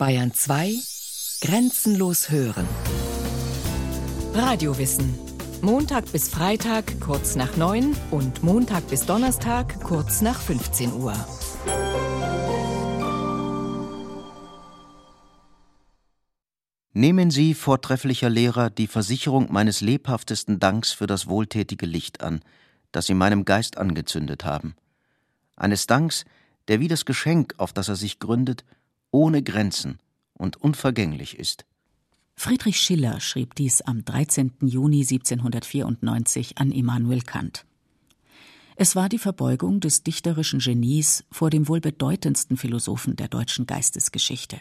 Bayern 2 Grenzenlos hören. Radiowissen. Montag bis Freitag kurz nach 9 und Montag bis Donnerstag kurz nach 15 Uhr. Nehmen Sie, vortrefflicher Lehrer, die Versicherung meines lebhaftesten Danks für das wohltätige Licht an, das Sie meinem Geist angezündet haben. Eines Danks, der wie das Geschenk, auf das er sich gründet, ohne Grenzen und unvergänglich ist. Friedrich Schiller schrieb dies am 13. Juni 1794 an Immanuel Kant. Es war die Verbeugung des dichterischen Genies vor dem wohl bedeutendsten Philosophen der deutschen Geistesgeschichte.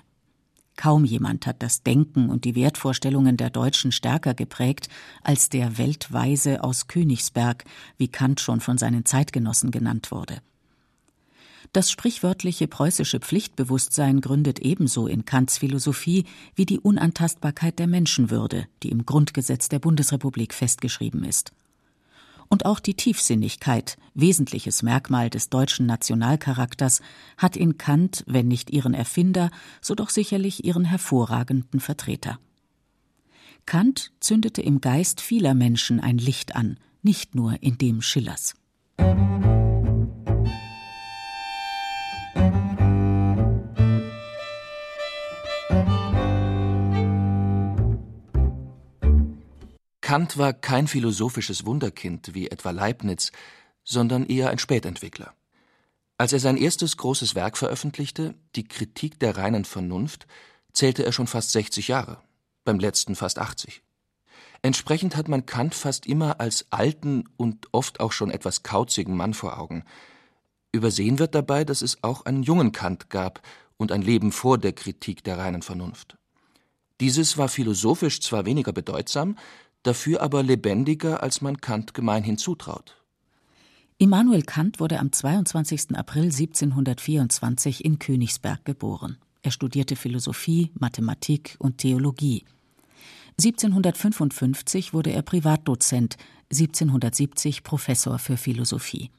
Kaum jemand hat das Denken und die Wertvorstellungen der Deutschen stärker geprägt als der Weltweise aus Königsberg, wie Kant schon von seinen Zeitgenossen genannt wurde. Das sprichwörtliche preußische Pflichtbewusstsein gründet ebenso in Kants Philosophie wie die Unantastbarkeit der Menschenwürde, die im Grundgesetz der Bundesrepublik festgeschrieben ist. Und auch die Tiefsinnigkeit, wesentliches Merkmal des deutschen Nationalcharakters, hat in Kant, wenn nicht ihren Erfinder, so doch sicherlich ihren hervorragenden Vertreter. Kant zündete im Geist vieler Menschen ein Licht an, nicht nur in dem Schillers. Kant war kein philosophisches Wunderkind wie etwa Leibniz, sondern eher ein Spätentwickler. Als er sein erstes großes Werk veröffentlichte, die Kritik der reinen Vernunft, zählte er schon fast 60 Jahre, beim letzten fast 80. Entsprechend hat man Kant fast immer als alten und oft auch schon etwas kauzigen Mann vor Augen. Übersehen wird dabei, dass es auch einen jungen Kant gab und ein Leben vor der Kritik der reinen Vernunft. Dieses war philosophisch zwar weniger bedeutsam, dafür aber lebendiger, als man Kant gemeinhin zutraut. Immanuel Kant wurde am 22. April 1724 in Königsberg geboren. Er studierte Philosophie, Mathematik und Theologie. 1755 wurde er Privatdozent, 1770 Professor für Philosophie.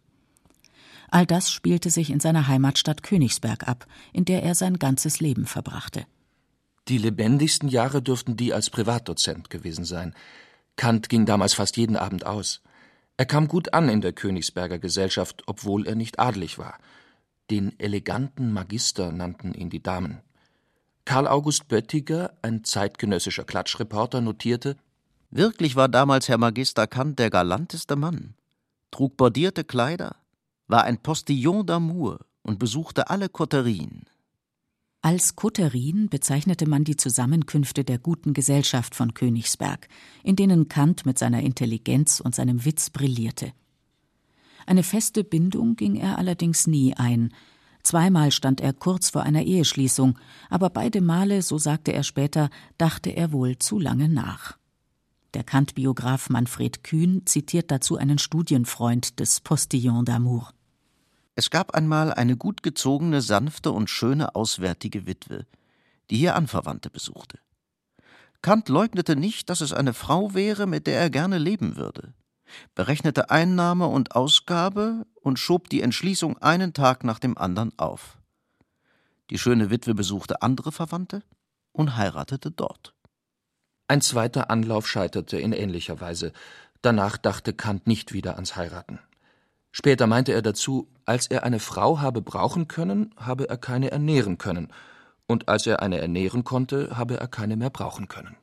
All das spielte sich in seiner Heimatstadt Königsberg ab, in der er sein ganzes Leben verbrachte. Die lebendigsten Jahre dürften die als Privatdozent gewesen sein. Kant ging damals fast jeden Abend aus. Er kam gut an in der Königsberger Gesellschaft, obwohl er nicht adelig war. Den eleganten Magister nannten ihn die Damen. Karl August Böttiger, ein zeitgenössischer Klatschreporter, notierte Wirklich war damals Herr Magister Kant der galanteste Mann, trug bordierte Kleider, war ein Postillon d'amour und besuchte alle Koterien. Als Koterien bezeichnete man die Zusammenkünfte der guten Gesellschaft von Königsberg, in denen Kant mit seiner Intelligenz und seinem Witz brillierte. Eine feste Bindung ging er allerdings nie ein. Zweimal stand er kurz vor einer Eheschließung, aber beide Male, so sagte er später, dachte er wohl zu lange nach. Der Kant-Biograf Manfred Kühn zitiert dazu einen Studienfreund des Postillon d'Amour. Es gab einmal eine gut gezogene, sanfte und schöne auswärtige Witwe, die hier Anverwandte besuchte. Kant leugnete nicht, dass es eine Frau wäre, mit der er gerne leben würde, berechnete Einnahme und Ausgabe und schob die Entschließung einen Tag nach dem anderen auf. Die schöne Witwe besuchte andere Verwandte und heiratete dort. Ein zweiter Anlauf scheiterte in ähnlicher Weise. Danach dachte Kant nicht wieder ans Heiraten. Später meinte er dazu, als er eine Frau habe brauchen können, habe er keine ernähren können, und als er eine ernähren konnte, habe er keine mehr brauchen können.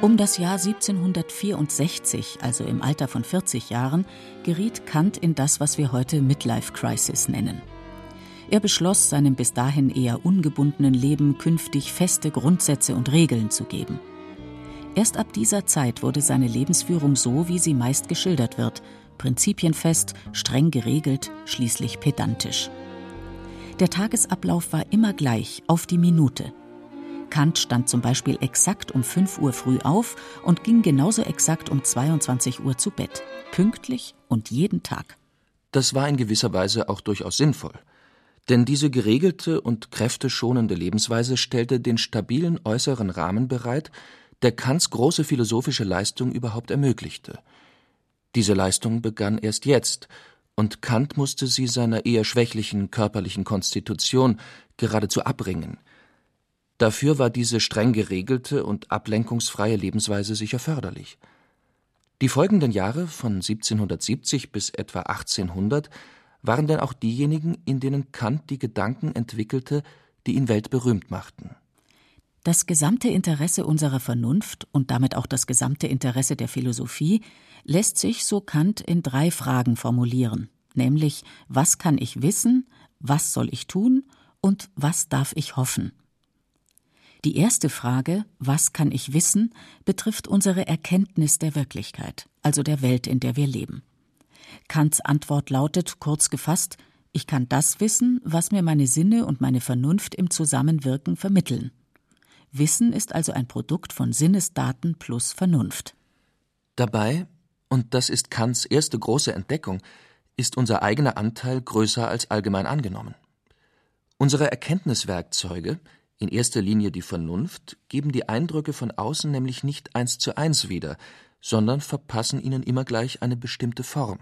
Um das Jahr 1764, also im Alter von 40 Jahren, geriet Kant in das, was wir heute Midlife Crisis nennen. Er beschloss, seinem bis dahin eher ungebundenen Leben künftig feste Grundsätze und Regeln zu geben. Erst ab dieser Zeit wurde seine Lebensführung so, wie sie meist geschildert wird, prinzipienfest, streng geregelt, schließlich pedantisch. Der Tagesablauf war immer gleich, auf die Minute. Kant stand zum Beispiel exakt um 5 Uhr früh auf und ging genauso exakt um 22 Uhr zu Bett, pünktlich und jeden Tag. Das war in gewisser Weise auch durchaus sinnvoll. Denn diese geregelte und kräfteschonende Lebensweise stellte den stabilen äußeren Rahmen bereit, der Kants große philosophische Leistung überhaupt ermöglichte. Diese Leistung begann erst jetzt, und Kant musste sie seiner eher schwächlichen körperlichen Konstitution geradezu abringen. Dafür war diese streng geregelte und ablenkungsfreie Lebensweise sicher förderlich. Die folgenden Jahre von 1770 bis etwa 1800 waren denn auch diejenigen, in denen Kant die Gedanken entwickelte, die ihn weltberühmt machten. Das gesamte Interesse unserer Vernunft und damit auch das gesamte Interesse der Philosophie lässt sich, so Kant, in drei Fragen formulieren, nämlich was kann ich wissen, was soll ich tun und was darf ich hoffen. Die erste Frage, was kann ich wissen, betrifft unsere Erkenntnis der Wirklichkeit, also der Welt, in der wir leben. Kants Antwort lautet, kurz gefasst, ich kann das wissen, was mir meine Sinne und meine Vernunft im Zusammenwirken vermitteln. Wissen ist also ein Produkt von Sinnesdaten plus Vernunft. Dabei, und das ist Kants erste große Entdeckung, ist unser eigener Anteil größer als allgemein angenommen. Unsere Erkenntniswerkzeuge, in erster Linie die Vernunft, geben die Eindrücke von außen nämlich nicht eins zu eins wieder, sondern verpassen ihnen immer gleich eine bestimmte Form.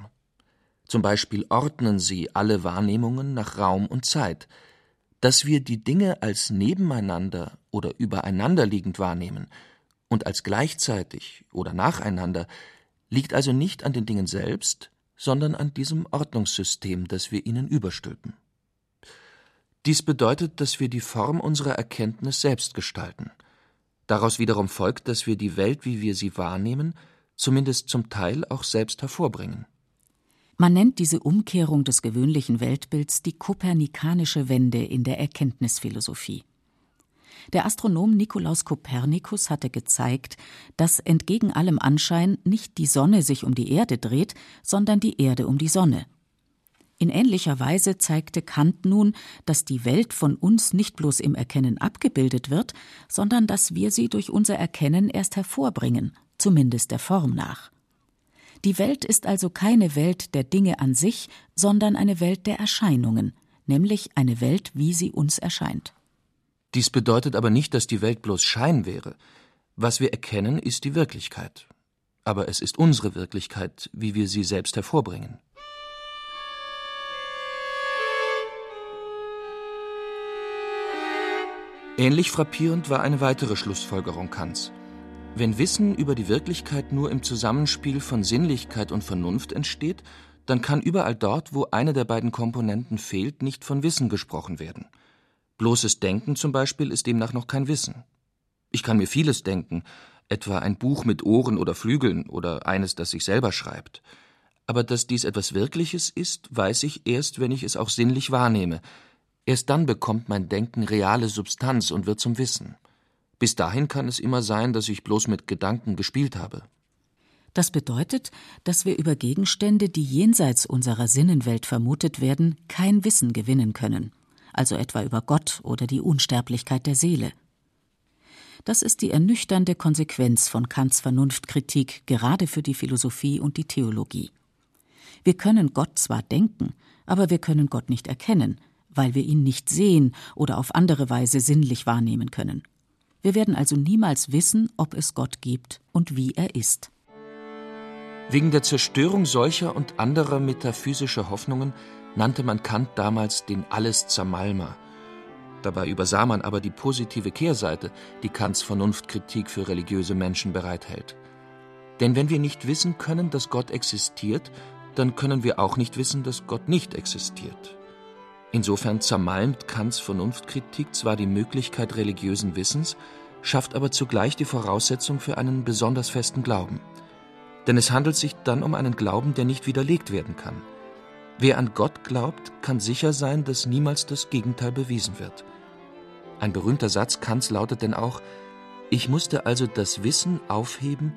Zum Beispiel ordnen sie alle Wahrnehmungen nach Raum und Zeit. Dass wir die Dinge als nebeneinander oder übereinander liegend wahrnehmen und als gleichzeitig oder nacheinander, liegt also nicht an den Dingen selbst, sondern an diesem Ordnungssystem, das wir ihnen überstülpen. Dies bedeutet, dass wir die Form unserer Erkenntnis selbst gestalten. Daraus wiederum folgt, dass wir die Welt, wie wir sie wahrnehmen, zumindest zum Teil auch selbst hervorbringen. Man nennt diese Umkehrung des gewöhnlichen Weltbilds die kopernikanische Wende in der Erkenntnisphilosophie. Der Astronom Nikolaus Kopernikus hatte gezeigt, dass entgegen allem Anschein nicht die Sonne sich um die Erde dreht, sondern die Erde um die Sonne. In ähnlicher Weise zeigte Kant nun, dass die Welt von uns nicht bloß im Erkennen abgebildet wird, sondern dass wir sie durch unser Erkennen erst hervorbringen, zumindest der Form nach. Die Welt ist also keine Welt der Dinge an sich, sondern eine Welt der Erscheinungen, nämlich eine Welt, wie sie uns erscheint. Dies bedeutet aber nicht, dass die Welt bloß Schein wäre. Was wir erkennen, ist die Wirklichkeit. Aber es ist unsere Wirklichkeit, wie wir sie selbst hervorbringen. Ähnlich frappierend war eine weitere Schlussfolgerung Kants. Wenn Wissen über die Wirklichkeit nur im Zusammenspiel von Sinnlichkeit und Vernunft entsteht, dann kann überall dort, wo eine der beiden Komponenten fehlt, nicht von Wissen gesprochen werden. Bloßes Denken zum Beispiel ist demnach noch kein Wissen. Ich kann mir vieles denken, etwa ein Buch mit Ohren oder Flügeln oder eines, das sich selber schreibt. Aber dass dies etwas Wirkliches ist, weiß ich erst, wenn ich es auch sinnlich wahrnehme, Erst dann bekommt mein Denken reale Substanz und wird zum Wissen. Bis dahin kann es immer sein, dass ich bloß mit Gedanken gespielt habe. Das bedeutet, dass wir über Gegenstände, die jenseits unserer Sinnenwelt vermutet werden, kein Wissen gewinnen können, also etwa über Gott oder die Unsterblichkeit der Seele. Das ist die ernüchternde Konsequenz von Kants Vernunftkritik gerade für die Philosophie und die Theologie. Wir können Gott zwar denken, aber wir können Gott nicht erkennen, weil wir ihn nicht sehen oder auf andere Weise sinnlich wahrnehmen können. Wir werden also niemals wissen, ob es Gott gibt und wie er ist. Wegen der Zerstörung solcher und anderer metaphysischer Hoffnungen nannte man Kant damals den Alles-Zermalmer. Dabei übersah man aber die positive Kehrseite, die Kants Vernunftkritik für religiöse Menschen bereithält. Denn wenn wir nicht wissen können, dass Gott existiert, dann können wir auch nicht wissen, dass Gott nicht existiert. Insofern zermalmt Kants Vernunftkritik zwar die Möglichkeit religiösen Wissens, schafft aber zugleich die Voraussetzung für einen besonders festen Glauben. Denn es handelt sich dann um einen Glauben, der nicht widerlegt werden kann. Wer an Gott glaubt, kann sicher sein, dass niemals das Gegenteil bewiesen wird. Ein berühmter Satz Kants lautet denn auch, ich musste also das Wissen aufheben,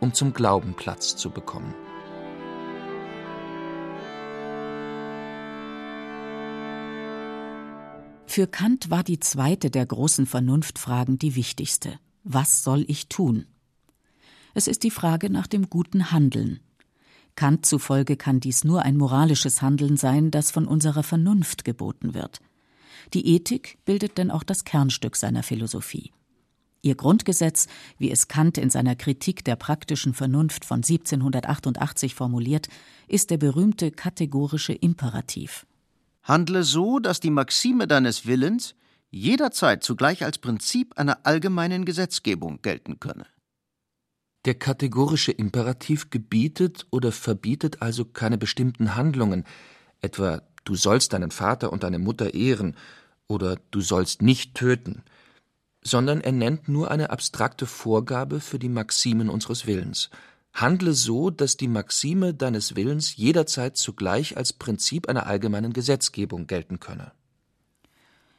um zum Glauben Platz zu bekommen. Für Kant war die zweite der großen Vernunftfragen die wichtigste. Was soll ich tun? Es ist die Frage nach dem guten Handeln. Kant zufolge kann dies nur ein moralisches Handeln sein, das von unserer Vernunft geboten wird. Die Ethik bildet denn auch das Kernstück seiner Philosophie. Ihr Grundgesetz, wie es Kant in seiner Kritik der praktischen Vernunft von 1788 formuliert, ist der berühmte kategorische Imperativ. Handle so, dass die Maxime deines Willens jederzeit zugleich als Prinzip einer allgemeinen Gesetzgebung gelten könne. Der kategorische Imperativ gebietet oder verbietet also keine bestimmten Handlungen, etwa du sollst deinen Vater und deine Mutter ehren oder du sollst nicht töten, sondern er nennt nur eine abstrakte Vorgabe für die Maximen unseres Willens. Handle so, dass die Maxime deines Willens jederzeit zugleich als Prinzip einer allgemeinen Gesetzgebung gelten könne.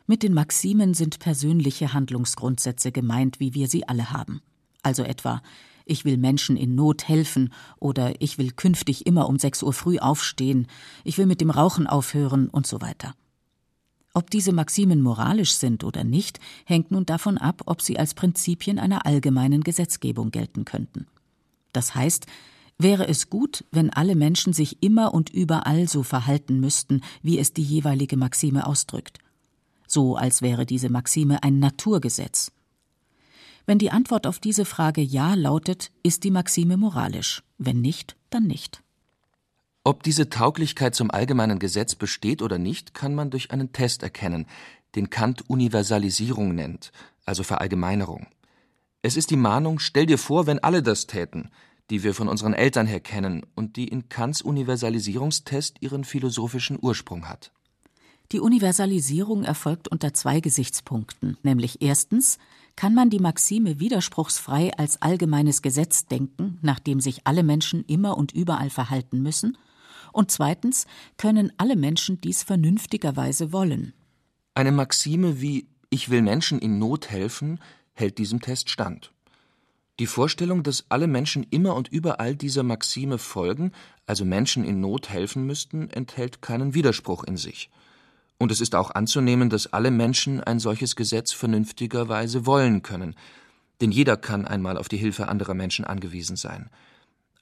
Mit den Maximen sind persönliche Handlungsgrundsätze gemeint, wie wir sie alle haben. Also etwa ich will Menschen in Not helfen oder ich will künftig immer um sechs Uhr früh aufstehen, ich will mit dem Rauchen aufhören und so weiter. Ob diese Maximen moralisch sind oder nicht, hängt nun davon ab, ob sie als Prinzipien einer allgemeinen Gesetzgebung gelten könnten. Das heißt, wäre es gut, wenn alle Menschen sich immer und überall so verhalten müssten, wie es die jeweilige Maxime ausdrückt. So als wäre diese Maxime ein Naturgesetz. Wenn die Antwort auf diese Frage Ja lautet, ist die Maxime moralisch, wenn nicht, dann nicht. Ob diese Tauglichkeit zum allgemeinen Gesetz besteht oder nicht, kann man durch einen Test erkennen, den Kant Universalisierung nennt, also Verallgemeinerung. Es ist die Mahnung, stell dir vor, wenn alle das täten, die wir von unseren Eltern her kennen und die in Kants Universalisierungstest ihren philosophischen Ursprung hat. Die Universalisierung erfolgt unter zwei Gesichtspunkten, nämlich erstens kann man die Maxime widerspruchsfrei als allgemeines Gesetz denken, nach dem sich alle Menschen immer und überall verhalten müssen, und zweitens können alle Menschen dies vernünftigerweise wollen. Eine Maxime wie Ich will Menschen in Not helfen hält diesem Test stand. Die Vorstellung, dass alle Menschen immer und überall dieser Maxime folgen, also Menschen in Not helfen müssten, enthält keinen Widerspruch in sich. Und es ist auch anzunehmen, dass alle Menschen ein solches Gesetz vernünftigerweise wollen können, denn jeder kann einmal auf die Hilfe anderer Menschen angewiesen sein.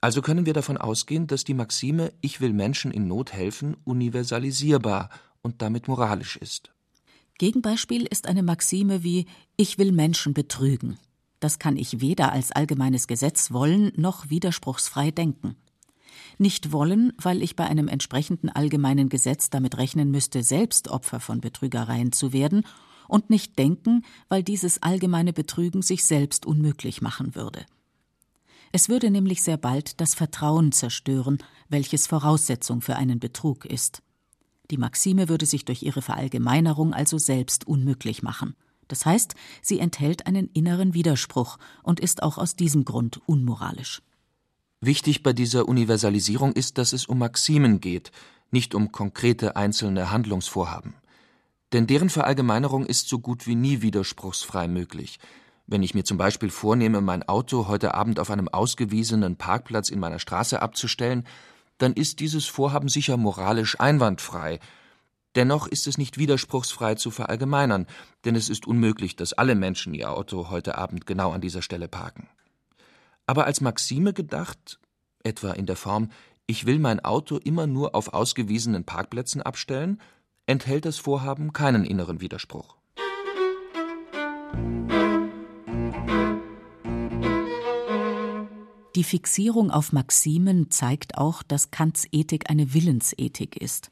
Also können wir davon ausgehen, dass die Maxime Ich will Menschen in Not helfen universalisierbar und damit moralisch ist. Gegenbeispiel ist eine Maxime wie Ich will Menschen betrügen. Das kann ich weder als allgemeines Gesetz wollen noch widerspruchsfrei denken. Nicht wollen, weil ich bei einem entsprechenden allgemeinen Gesetz damit rechnen müsste, selbst Opfer von Betrügereien zu werden, und nicht denken, weil dieses allgemeine Betrügen sich selbst unmöglich machen würde. Es würde nämlich sehr bald das Vertrauen zerstören, welches Voraussetzung für einen Betrug ist. Die Maxime würde sich durch ihre Verallgemeinerung also selbst unmöglich machen. Das heißt, sie enthält einen inneren Widerspruch und ist auch aus diesem Grund unmoralisch. Wichtig bei dieser Universalisierung ist, dass es um Maximen geht, nicht um konkrete einzelne Handlungsvorhaben. Denn deren Verallgemeinerung ist so gut wie nie widerspruchsfrei möglich. Wenn ich mir zum Beispiel vornehme, mein Auto heute Abend auf einem ausgewiesenen Parkplatz in meiner Straße abzustellen, dann ist dieses Vorhaben sicher moralisch einwandfrei. Dennoch ist es nicht widerspruchsfrei zu verallgemeinern, denn es ist unmöglich, dass alle Menschen ihr Auto heute Abend genau an dieser Stelle parken. Aber als Maxime gedacht, etwa in der Form Ich will mein Auto immer nur auf ausgewiesenen Parkplätzen abstellen, enthält das Vorhaben keinen inneren Widerspruch. Die Fixierung auf Maximen zeigt auch, dass Kants Ethik eine Willensethik ist.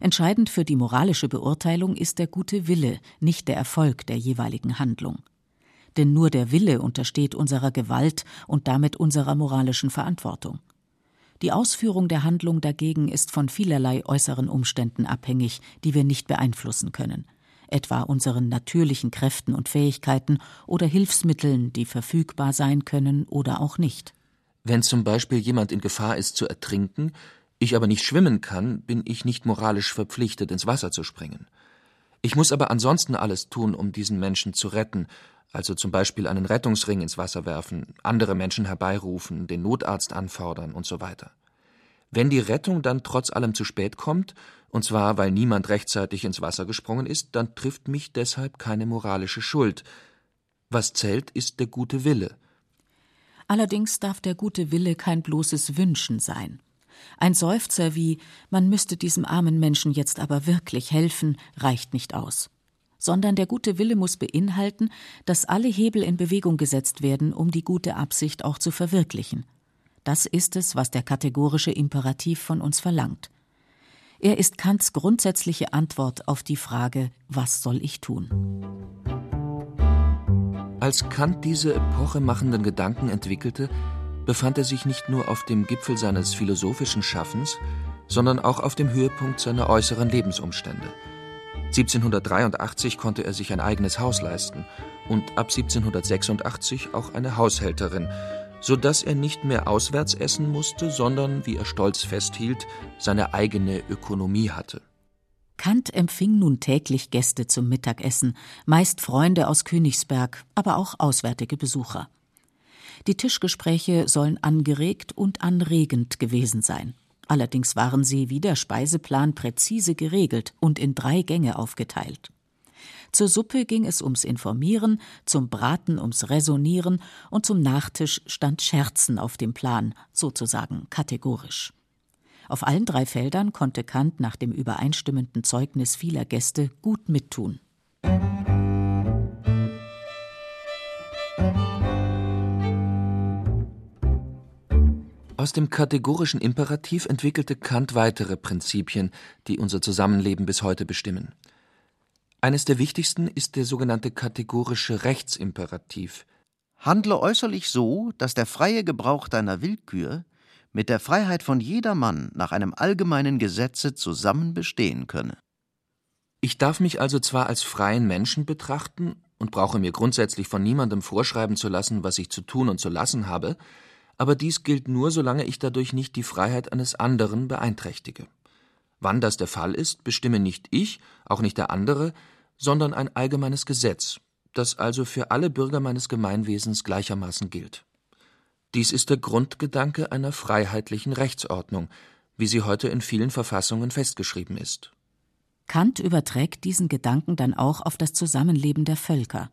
Entscheidend für die moralische Beurteilung ist der gute Wille, nicht der Erfolg der jeweiligen Handlung. Denn nur der Wille untersteht unserer Gewalt und damit unserer moralischen Verantwortung. Die Ausführung der Handlung dagegen ist von vielerlei äußeren Umständen abhängig, die wir nicht beeinflussen können, etwa unseren natürlichen Kräften und Fähigkeiten oder Hilfsmitteln, die verfügbar sein können oder auch nicht. Wenn zum Beispiel jemand in Gefahr ist zu ertrinken, ich aber nicht schwimmen kann, bin ich nicht moralisch verpflichtet, ins Wasser zu springen. Ich muss aber ansonsten alles tun, um diesen Menschen zu retten, also zum Beispiel einen Rettungsring ins Wasser werfen, andere Menschen herbeirufen, den Notarzt anfordern und so weiter. Wenn die Rettung dann trotz allem zu spät kommt, und zwar weil niemand rechtzeitig ins Wasser gesprungen ist, dann trifft mich deshalb keine moralische Schuld. Was zählt, ist der gute Wille. Allerdings darf der gute Wille kein bloßes Wünschen sein. Ein Seufzer wie man müsste diesem armen Menschen jetzt aber wirklich helfen, reicht nicht aus, sondern der gute Wille muss beinhalten, dass alle Hebel in Bewegung gesetzt werden, um die gute Absicht auch zu verwirklichen. Das ist es, was der kategorische Imperativ von uns verlangt. Er ist Kants grundsätzliche Antwort auf die Frage, was soll ich tun? Als Kant diese epochemachenden Gedanken entwickelte, befand er sich nicht nur auf dem Gipfel seines philosophischen Schaffens, sondern auch auf dem Höhepunkt seiner äußeren Lebensumstände. 1783 konnte er sich ein eigenes Haus leisten und ab 1786 auch eine Haushälterin, so dass er nicht mehr auswärts essen musste, sondern, wie er stolz festhielt, seine eigene Ökonomie hatte. Kant empfing nun täglich Gäste zum Mittagessen, meist Freunde aus Königsberg, aber auch auswärtige Besucher. Die Tischgespräche sollen angeregt und anregend gewesen sein. Allerdings waren sie wie der Speiseplan präzise geregelt und in drei Gänge aufgeteilt. Zur Suppe ging es ums Informieren, zum Braten ums Resonieren und zum Nachtisch stand Scherzen auf dem Plan, sozusagen kategorisch. Auf allen drei Feldern konnte Kant nach dem übereinstimmenden Zeugnis vieler Gäste gut mittun. Aus dem kategorischen Imperativ entwickelte Kant weitere Prinzipien, die unser Zusammenleben bis heute bestimmen. Eines der wichtigsten ist der sogenannte kategorische Rechtsimperativ. Handle äußerlich so, dass der freie Gebrauch deiner Willkür mit der Freiheit von jedermann nach einem allgemeinen Gesetze zusammen bestehen könne. Ich darf mich also zwar als freien Menschen betrachten und brauche mir grundsätzlich von niemandem vorschreiben zu lassen, was ich zu tun und zu lassen habe, aber dies gilt nur, solange ich dadurch nicht die Freiheit eines anderen beeinträchtige. Wann das der Fall ist, bestimme nicht ich, auch nicht der andere, sondern ein allgemeines Gesetz, das also für alle Bürger meines Gemeinwesens gleichermaßen gilt. Dies ist der Grundgedanke einer freiheitlichen Rechtsordnung, wie sie heute in vielen Verfassungen festgeschrieben ist. Kant überträgt diesen Gedanken dann auch auf das Zusammenleben der Völker.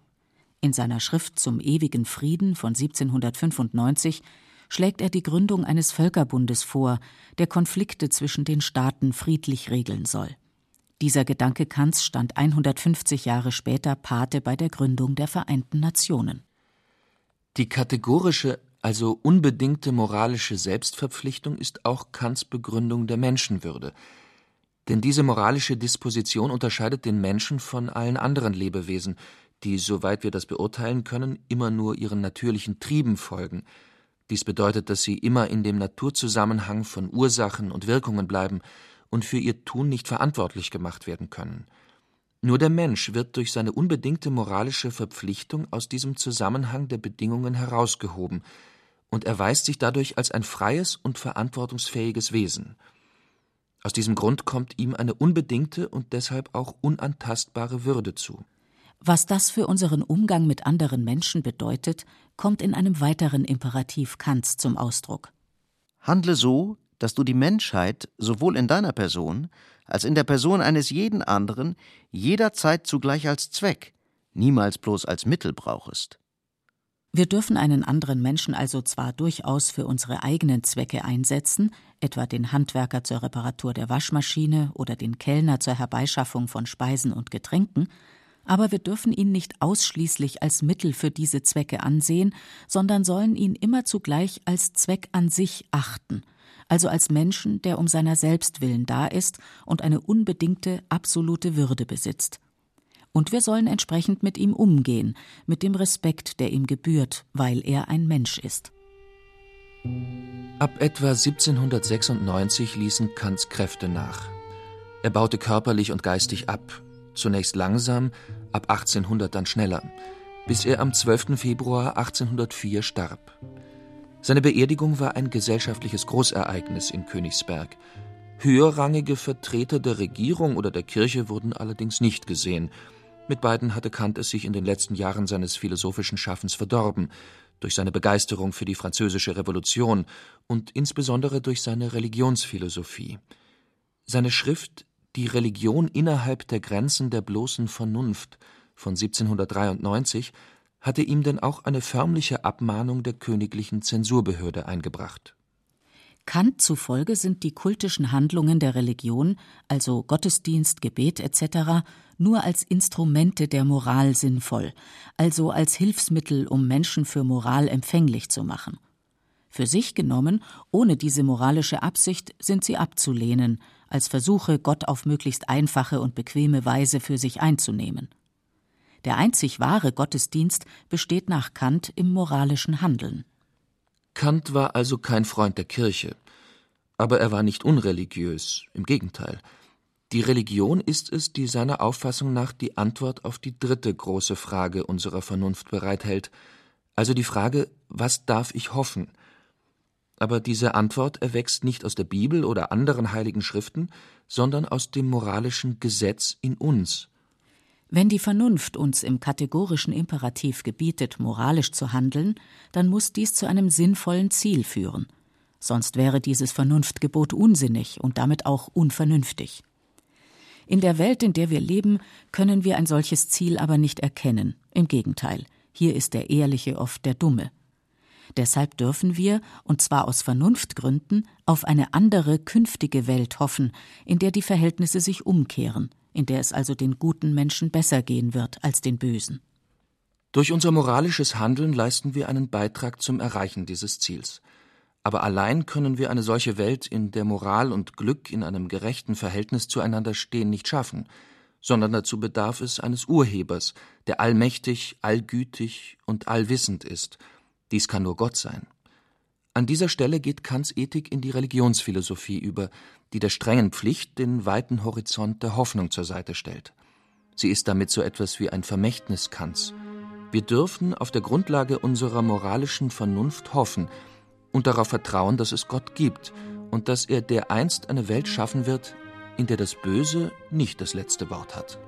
In seiner Schrift zum ewigen Frieden von 1795 schlägt er die Gründung eines Völkerbundes vor, der Konflikte zwischen den Staaten friedlich regeln soll. Dieser Gedanke Kants stand 150 Jahre später Pate bei der Gründung der Vereinten Nationen. Die kategorische, also unbedingte moralische Selbstverpflichtung ist auch Kants Begründung der Menschenwürde. Denn diese moralische Disposition unterscheidet den Menschen von allen anderen Lebewesen, die, soweit wir das beurteilen können, immer nur ihren natürlichen Trieben folgen. Dies bedeutet, dass sie immer in dem Naturzusammenhang von Ursachen und Wirkungen bleiben und für ihr Tun nicht verantwortlich gemacht werden können. Nur der Mensch wird durch seine unbedingte moralische Verpflichtung aus diesem Zusammenhang der Bedingungen herausgehoben und erweist sich dadurch als ein freies und verantwortungsfähiges Wesen. Aus diesem Grund kommt ihm eine unbedingte und deshalb auch unantastbare Würde zu. Was das für unseren Umgang mit anderen Menschen bedeutet, kommt in einem weiteren Imperativ Kants zum Ausdruck. Handle so, dass du die Menschheit sowohl in deiner Person als in der Person eines jeden anderen jederzeit zugleich als Zweck, niemals bloß als Mittel brauchest. Wir dürfen einen anderen Menschen also zwar durchaus für unsere eigenen Zwecke einsetzen, etwa den Handwerker zur Reparatur der Waschmaschine oder den Kellner zur Herbeischaffung von Speisen und Getränken, aber wir dürfen ihn nicht ausschließlich als Mittel für diese Zwecke ansehen, sondern sollen ihn immer zugleich als Zweck an sich achten – also als Menschen, der um seiner selbst willen da ist und eine unbedingte, absolute Würde besitzt. Und wir sollen entsprechend mit ihm umgehen, mit dem Respekt, der ihm gebührt, weil er ein Mensch ist. Ab etwa 1796 ließen Kants Kräfte nach. Er baute körperlich und geistig ab, zunächst langsam, ab 1800 dann schneller, bis er am 12. Februar 1804 starb. Seine Beerdigung war ein gesellschaftliches Großereignis in Königsberg. Höherrangige Vertreter der Regierung oder der Kirche wurden allerdings nicht gesehen. Mit beiden hatte Kant es sich in den letzten Jahren seines philosophischen Schaffens verdorben, durch seine Begeisterung für die französische Revolution und insbesondere durch seine Religionsphilosophie. Seine Schrift Die Religion innerhalb der Grenzen der bloßen Vernunft von 1793 hatte ihm denn auch eine förmliche Abmahnung der königlichen Zensurbehörde eingebracht. Kant zufolge sind die kultischen Handlungen der Religion, also Gottesdienst, Gebet etc., nur als Instrumente der Moral sinnvoll, also als Hilfsmittel, um Menschen für Moral empfänglich zu machen. Für sich genommen, ohne diese moralische Absicht, sind sie abzulehnen, als Versuche, Gott auf möglichst einfache und bequeme Weise für sich einzunehmen. Der einzig wahre Gottesdienst besteht nach Kant im moralischen Handeln. Kant war also kein Freund der Kirche, aber er war nicht unreligiös, im Gegenteil. Die Religion ist es, die seiner Auffassung nach die Antwort auf die dritte große Frage unserer Vernunft bereithält, also die Frage, was darf ich hoffen? Aber diese Antwort erwächst nicht aus der Bibel oder anderen heiligen Schriften, sondern aus dem moralischen Gesetz in uns. Wenn die Vernunft uns im kategorischen Imperativ gebietet, moralisch zu handeln, dann muss dies zu einem sinnvollen Ziel führen. Sonst wäre dieses Vernunftgebot unsinnig und damit auch unvernünftig. In der Welt, in der wir leben, können wir ein solches Ziel aber nicht erkennen. Im Gegenteil, hier ist der Ehrliche oft der Dumme. Deshalb dürfen wir, und zwar aus Vernunftgründen, auf eine andere künftige Welt hoffen, in der die Verhältnisse sich umkehren, in der es also den guten Menschen besser gehen wird als den bösen. Durch unser moralisches Handeln leisten wir einen Beitrag zum Erreichen dieses Ziels. Aber allein können wir eine solche Welt, in der Moral und Glück in einem gerechten Verhältnis zueinander stehen, nicht schaffen, sondern dazu bedarf es eines Urhebers, der allmächtig, allgütig und allwissend ist. Dies kann nur Gott sein. An dieser Stelle geht Kants Ethik in die Religionsphilosophie über, die der strengen Pflicht den weiten Horizont der Hoffnung zur Seite stellt. Sie ist damit so etwas wie ein Vermächtnis Kants. Wir dürfen auf der Grundlage unserer moralischen Vernunft hoffen und darauf vertrauen, dass es Gott gibt und dass er dereinst eine Welt schaffen wird, in der das Böse nicht das letzte Wort hat.